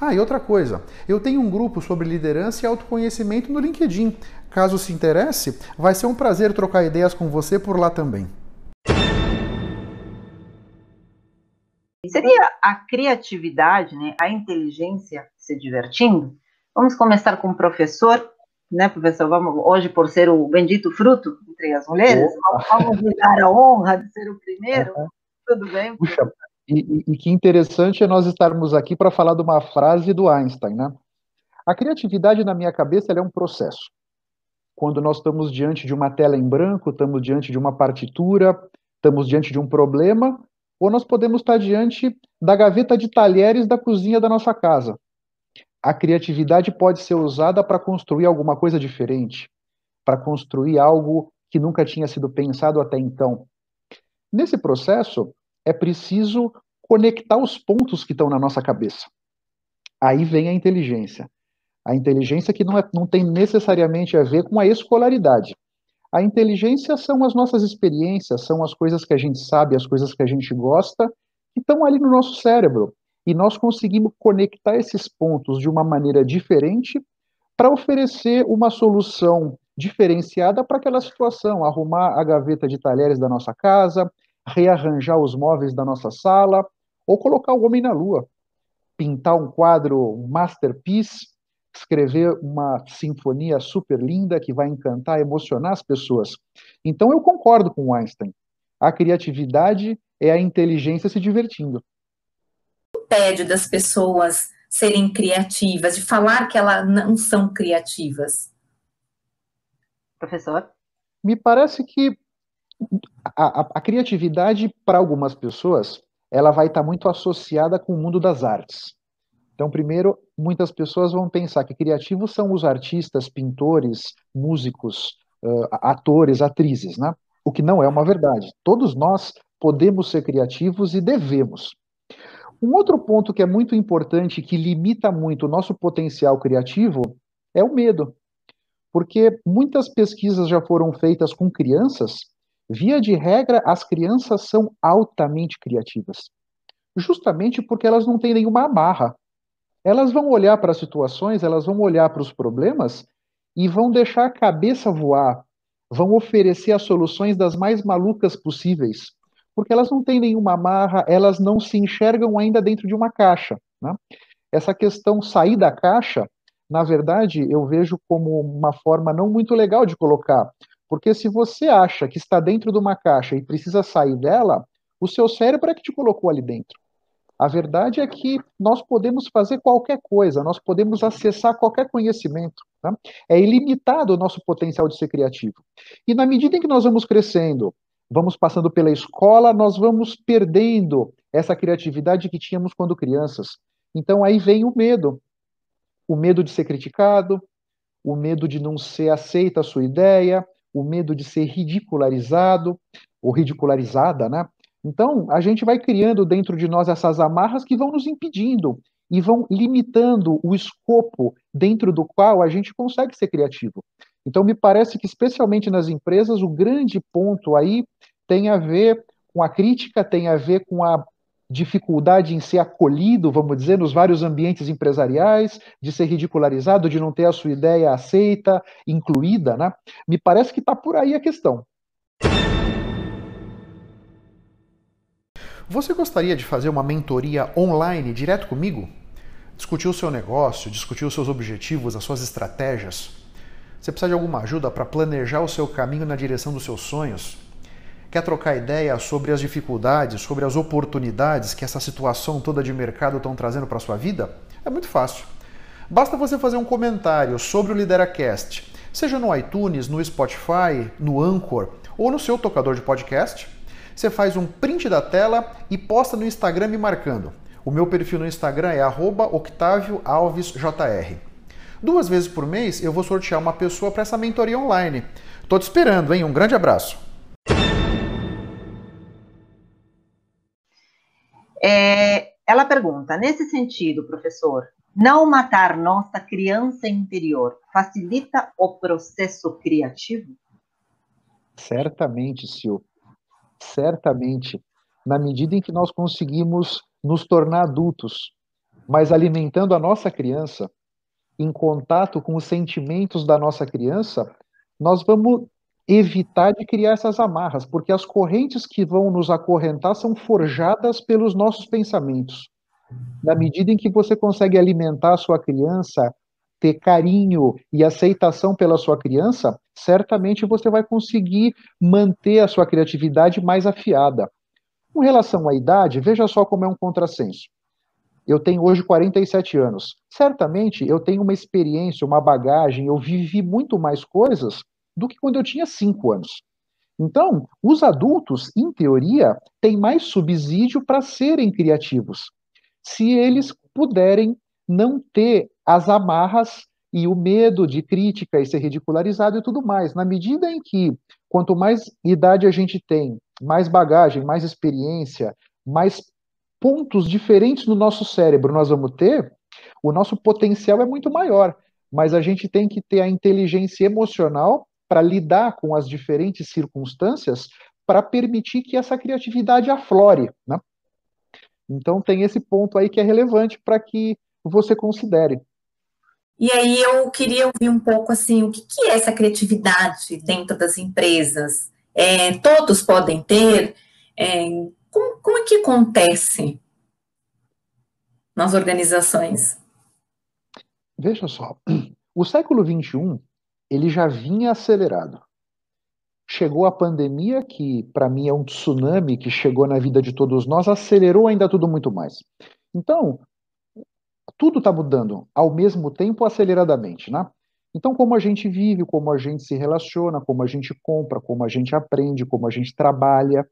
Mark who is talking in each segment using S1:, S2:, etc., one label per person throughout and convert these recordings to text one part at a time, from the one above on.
S1: Ah, e outra coisa, eu tenho um grupo sobre liderança e autoconhecimento no LinkedIn. Caso se interesse, vai ser um prazer trocar ideias com você por lá também.
S2: Seria a criatividade, né, a inteligência se divertindo? Vamos começar com o professor, né, professor? Vamos hoje por ser o bendito fruto entre as mulheres, Opa. vamos lhe dar a honra de ser o primeiro. Uhum. Tudo bem?
S1: Puxa, e, e, que interessante é nós estarmos aqui para falar de uma frase do Einstein, né? A criatividade na minha cabeça é um processo. Quando nós estamos diante de uma tela em branco, estamos diante de uma partitura, estamos diante de um problema, ou nós podemos estar diante da gaveta de talheres da cozinha da nossa casa. A criatividade pode ser usada para construir alguma coisa diferente, para construir algo que nunca tinha sido pensado até então. Nesse processo, é preciso conectar os pontos que estão na nossa cabeça. Aí vem a inteligência. A inteligência que não, é, não tem necessariamente a ver com a escolaridade. A inteligência são as nossas experiências, são as coisas que a gente sabe, as coisas que a gente gosta, que estão ali no nosso cérebro. E nós conseguimos conectar esses pontos de uma maneira diferente para oferecer uma solução diferenciada para aquela situação, arrumar a gaveta de talheres da nossa casa, rearranjar os móveis da nossa sala, ou colocar o homem na lua, pintar um quadro masterpiece, escrever uma sinfonia super linda que vai encantar, emocionar as pessoas. Então eu concordo com Einstein. A criatividade é a inteligência se divertindo.
S3: O tédio das pessoas serem criativas, de falar que elas não são criativas.
S2: Professor?
S1: Me parece que a, a, a criatividade, para algumas pessoas, ela vai estar muito associada com o mundo das artes. Então, primeiro, muitas pessoas vão pensar que criativos são os artistas, pintores, músicos, uh, atores, atrizes, né? O que não é uma verdade. Todos nós podemos ser criativos e devemos. Um outro ponto que é muito importante, que limita muito o nosso potencial criativo, é o medo. Porque muitas pesquisas já foram feitas com crianças Via de regra, as crianças são altamente criativas, justamente porque elas não têm nenhuma amarra. Elas vão olhar para as situações, elas vão olhar para os problemas e vão deixar a cabeça voar, vão oferecer as soluções das mais malucas possíveis, porque elas não têm nenhuma amarra, elas não se enxergam ainda dentro de uma caixa. Né? Essa questão sair da caixa, na verdade, eu vejo como uma forma não muito legal de colocar, porque se você acha que está dentro de uma caixa e precisa sair dela, o seu cérebro é que te colocou ali dentro. A verdade é que nós podemos fazer qualquer coisa, nós podemos acessar qualquer conhecimento. Tá? É ilimitado o nosso potencial de ser criativo. E na medida em que nós vamos crescendo, vamos passando pela escola, nós vamos perdendo essa criatividade que tínhamos quando crianças. Então aí vem o medo. O medo de ser criticado, o medo de não ser aceita a sua ideia, o medo de ser ridicularizado ou ridicularizada, né? Então, a gente vai criando dentro de nós essas amarras que vão nos impedindo e vão limitando o escopo dentro do qual a gente consegue ser criativo. Então, me parece que, especialmente nas empresas, o grande ponto aí tem a ver com a crítica, tem a ver com a dificuldade em ser acolhido, vamos dizer, nos vários ambientes empresariais, de ser ridicularizado, de não ter a sua ideia aceita, incluída, né? Me parece que está por aí a questão. Você gostaria de fazer uma mentoria online direto comigo?
S4: discutir o seu negócio, discutir os seus objetivos, as suas estratégias? Você precisa de alguma ajuda para planejar o seu caminho na direção dos seus sonhos? Quer trocar ideia sobre as dificuldades, sobre as oportunidades que essa situação toda de mercado estão trazendo para a sua vida? É muito fácil. Basta você fazer um comentário sobre o Lideracast, seja no iTunes, no Spotify, no Anchor ou no seu tocador de podcast. Você faz um print da tela e posta no Instagram me marcando. O meu perfil no Instagram é @octavioalvesjr. Duas vezes por mês eu vou sortear uma pessoa para essa mentoria online. Tô te esperando, hein? Um grande abraço.
S2: É, ela pergunta: nesse sentido, professor, não matar nossa criança interior facilita o processo criativo?
S1: Certamente, Sil. Certamente. Na medida em que nós conseguimos nos tornar adultos, mas alimentando a nossa criança, em contato com os sentimentos da nossa criança, nós vamos evitar de criar essas amarras, porque as correntes que vão nos acorrentar são forjadas pelos nossos pensamentos. Na medida em que você consegue alimentar a sua criança, ter carinho e aceitação pela sua criança, certamente você vai conseguir manter a sua criatividade mais afiada. Com relação à idade, veja só como é um contrassenso. Eu tenho hoje 47 anos. Certamente eu tenho uma experiência, uma bagagem, eu vivi muito mais coisas do que quando eu tinha 5 anos. Então, os adultos, em teoria, têm mais subsídio para serem criativos, se eles puderem não ter as amarras e o medo de crítica e ser ridicularizado e tudo mais. Na medida em que, quanto mais idade a gente tem, mais bagagem, mais experiência, mais pontos diferentes no nosso cérebro nós vamos ter, o nosso potencial é muito maior. Mas a gente tem que ter a inteligência emocional para lidar com as diferentes circunstâncias para permitir que essa criatividade aflore. Né? Então tem esse ponto aí que é relevante para que você considere.
S3: E aí eu queria ouvir um pouco assim, o que, que é essa criatividade dentro das empresas? É, todos podem ter? É, como, como é que acontece nas organizações?
S1: Veja só, o século XXI ele já vinha acelerado. Chegou a pandemia, que para mim é um tsunami que chegou na vida de todos nós, acelerou ainda tudo muito mais. Então, tudo está mudando ao mesmo tempo, aceleradamente, né? Então, como a gente vive, como a gente se relaciona, como a gente compra, como a gente aprende, como a gente trabalha,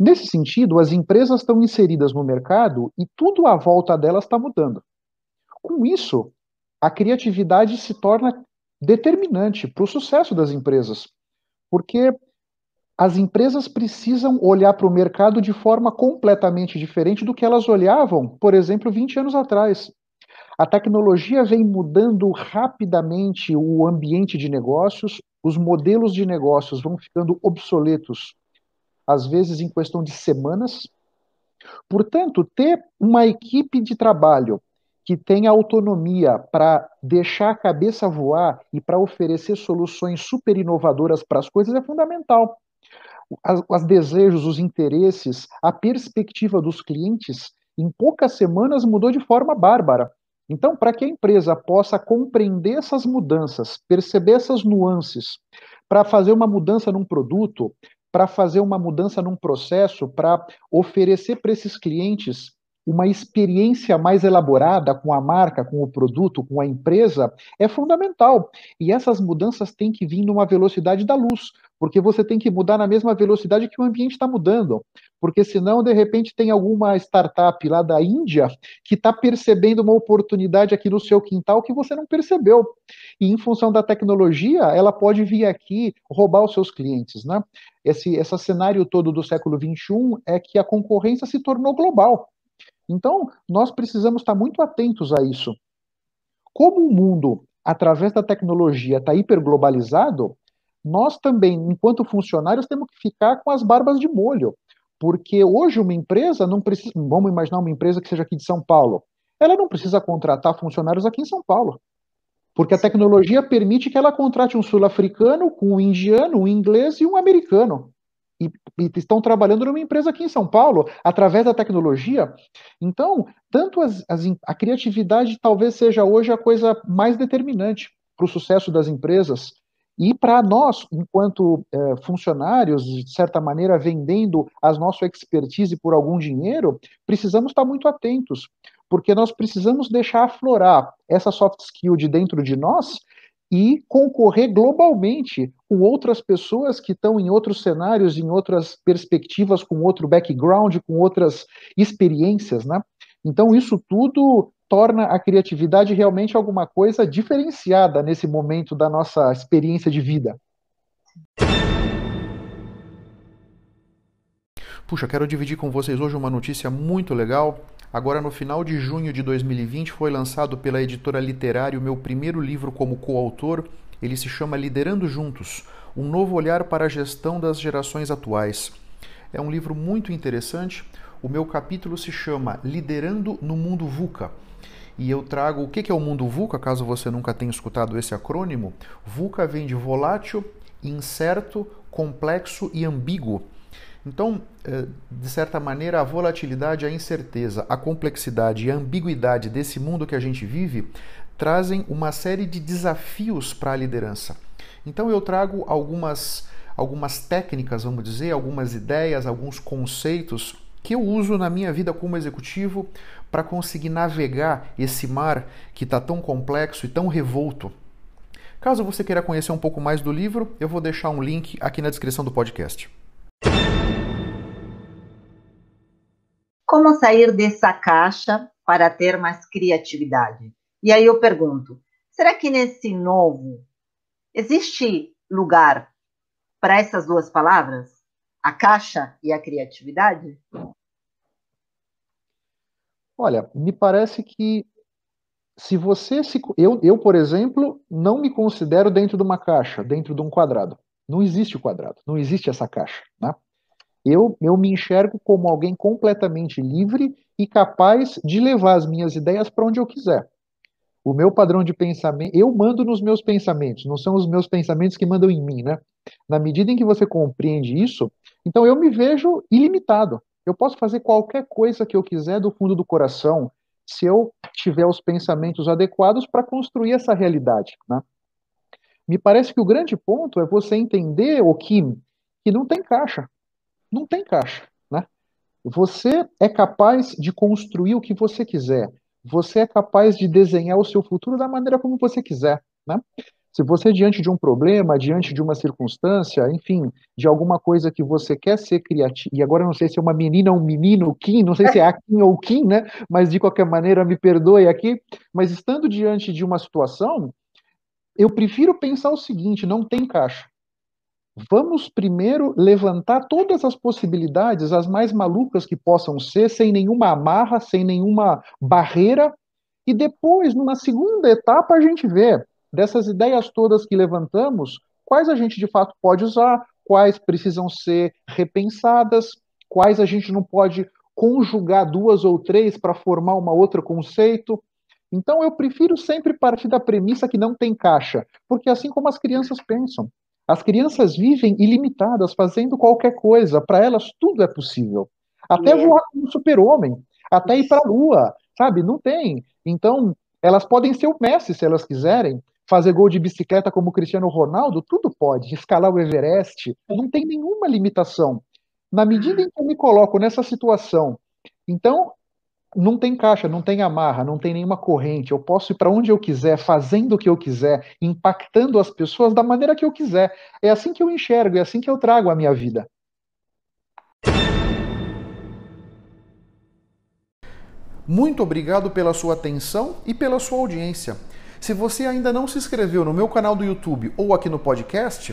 S1: Nesse sentido, as empresas estão inseridas no mercado e tudo à volta delas está mudando. Com isso, a criatividade se torna determinante para o sucesso das empresas, porque as empresas precisam olhar para o mercado de forma completamente diferente do que elas olhavam, por exemplo, 20 anos atrás. A tecnologia vem mudando rapidamente o ambiente de negócios, os modelos de negócios vão ficando obsoletos às vezes em questão de semanas. Portanto, ter uma equipe de trabalho que tenha autonomia para deixar a cabeça voar e para oferecer soluções super inovadoras para as coisas é fundamental. Os desejos, os interesses, a perspectiva dos clientes, em poucas semanas mudou de forma bárbara. Então, para que a empresa possa compreender essas mudanças, perceber essas nuances, para fazer uma mudança num produto, para fazer uma mudança num processo, para oferecer para esses clientes uma experiência mais elaborada com a marca, com o produto, com a empresa, é fundamental. E essas mudanças têm que vir numa velocidade da luz, porque você tem que mudar na mesma velocidade que o ambiente está mudando. Porque senão, de repente, tem alguma startup lá da Índia que está percebendo uma oportunidade aqui no seu quintal que você não percebeu. E em função da tecnologia, ela pode vir aqui roubar os seus clientes. Né? Esse, esse cenário todo do século XXI é que a concorrência se tornou global. Então, nós precisamos estar muito atentos a isso. Como o mundo, através da tecnologia, está hiperglobalizado, nós também, enquanto funcionários, temos que ficar com as barbas de molho. Porque hoje uma empresa não precisa. Vamos imaginar uma empresa que seja aqui de São Paulo. Ela não precisa contratar funcionários aqui em São Paulo. Porque a tecnologia permite que ela contrate um sul-africano com um indiano, um inglês e um americano. E, e, estão trabalhando numa empresa aqui em São Paulo, através da tecnologia. Então, tanto as, as, a criatividade talvez seja hoje a coisa mais determinante para o sucesso das empresas. E para nós, enquanto é, funcionários, de certa maneira, vendendo a nossa expertise por algum dinheiro, precisamos estar muito atentos, porque nós precisamos deixar aflorar essa soft skill de dentro de nós e concorrer globalmente com outras pessoas que estão em outros cenários, em outras perspectivas, com outro background, com outras experiências, né? Então isso tudo torna a criatividade realmente alguma coisa diferenciada nesse momento da nossa experiência de vida.
S4: Puxa, quero dividir com vocês hoje uma notícia muito legal. Agora, no final de junho de 2020, foi lançado pela editora Literário meu primeiro livro como coautor. Ele se chama Liderando Juntos Um Novo Olhar para a Gestão das Gerações Atuais. É um livro muito interessante. O meu capítulo se chama Liderando no Mundo VUCA. E eu trago o que é o mundo VUCA, caso você nunca tenha escutado esse acrônimo. VUCA vem de volátil, incerto, complexo e ambíguo. Então, eh, de certa maneira, a volatilidade, a incerteza, a complexidade e a ambiguidade desse mundo que a gente vive trazem uma série de desafios para a liderança. Então, eu trago algumas, algumas técnicas, vamos dizer, algumas ideias, alguns conceitos que eu uso na minha vida como executivo para conseguir navegar esse mar que está tão complexo e tão revolto. Caso você queira conhecer um pouco mais do livro, eu vou deixar um link aqui na descrição do podcast.
S2: Como sair dessa caixa para ter mais criatividade? E aí eu pergunto: será que nesse novo existe lugar para essas duas palavras? A caixa e a criatividade?
S1: Olha, me parece que se você se. Eu, eu, por exemplo, não me considero dentro de uma caixa, dentro de um quadrado. Não existe o quadrado, não existe essa caixa. Né? Eu, eu me enxergo como alguém completamente livre e capaz de levar as minhas ideias para onde eu quiser. O meu padrão de pensamento, eu mando nos meus pensamentos, não são os meus pensamentos que mandam em mim, né? Na medida em que você compreende isso, então eu me vejo ilimitado. Eu posso fazer qualquer coisa que eu quiser do fundo do coração, se eu tiver os pensamentos adequados para construir essa realidade, né? Me parece que o grande ponto é você entender, o Kim, que não tem caixa não tem caixa. Né? Você é capaz de construir o que você quiser. Você é capaz de desenhar o seu futuro da maneira como você quiser. Né? Se você, diante de um problema, diante de uma circunstância, enfim, de alguma coisa que você quer ser criativo, e agora não sei se é uma menina ou um menino, Kim, não sei se é a Kim ou Kim, né? Mas de qualquer maneira, me perdoe aqui, mas estando diante de uma situação, eu prefiro pensar o seguinte: não tem caixa. Vamos primeiro levantar todas as possibilidades, as mais malucas que possam ser, sem nenhuma amarra, sem nenhuma barreira, e depois, numa segunda etapa, a gente vê dessas ideias todas que levantamos, quais a gente de fato pode usar, quais precisam ser repensadas, quais a gente não pode conjugar duas ou três para formar uma outro conceito. Então eu prefiro sempre partir da premissa que não tem caixa, porque é assim como as crianças pensam, as crianças vivem ilimitadas, fazendo qualquer coisa. Para elas, tudo é possível. Até yeah. voar como super-homem, até ir para a lua, sabe? Não tem. Então, elas podem ser o Messi se elas quiserem, fazer gol de bicicleta como o Cristiano Ronaldo, tudo pode. Escalar o Everest, não tem nenhuma limitação. Na medida em que eu me coloco nessa situação, então não tem caixa, não tem amarra, não tem nenhuma corrente. Eu posso ir para onde eu quiser, fazendo o que eu quiser, impactando as pessoas da maneira que eu quiser. É assim que eu enxergo, é assim que eu trago a minha vida.
S4: Muito obrigado pela sua atenção e pela sua audiência. Se você ainda não se inscreveu no meu canal do YouTube ou aqui no podcast,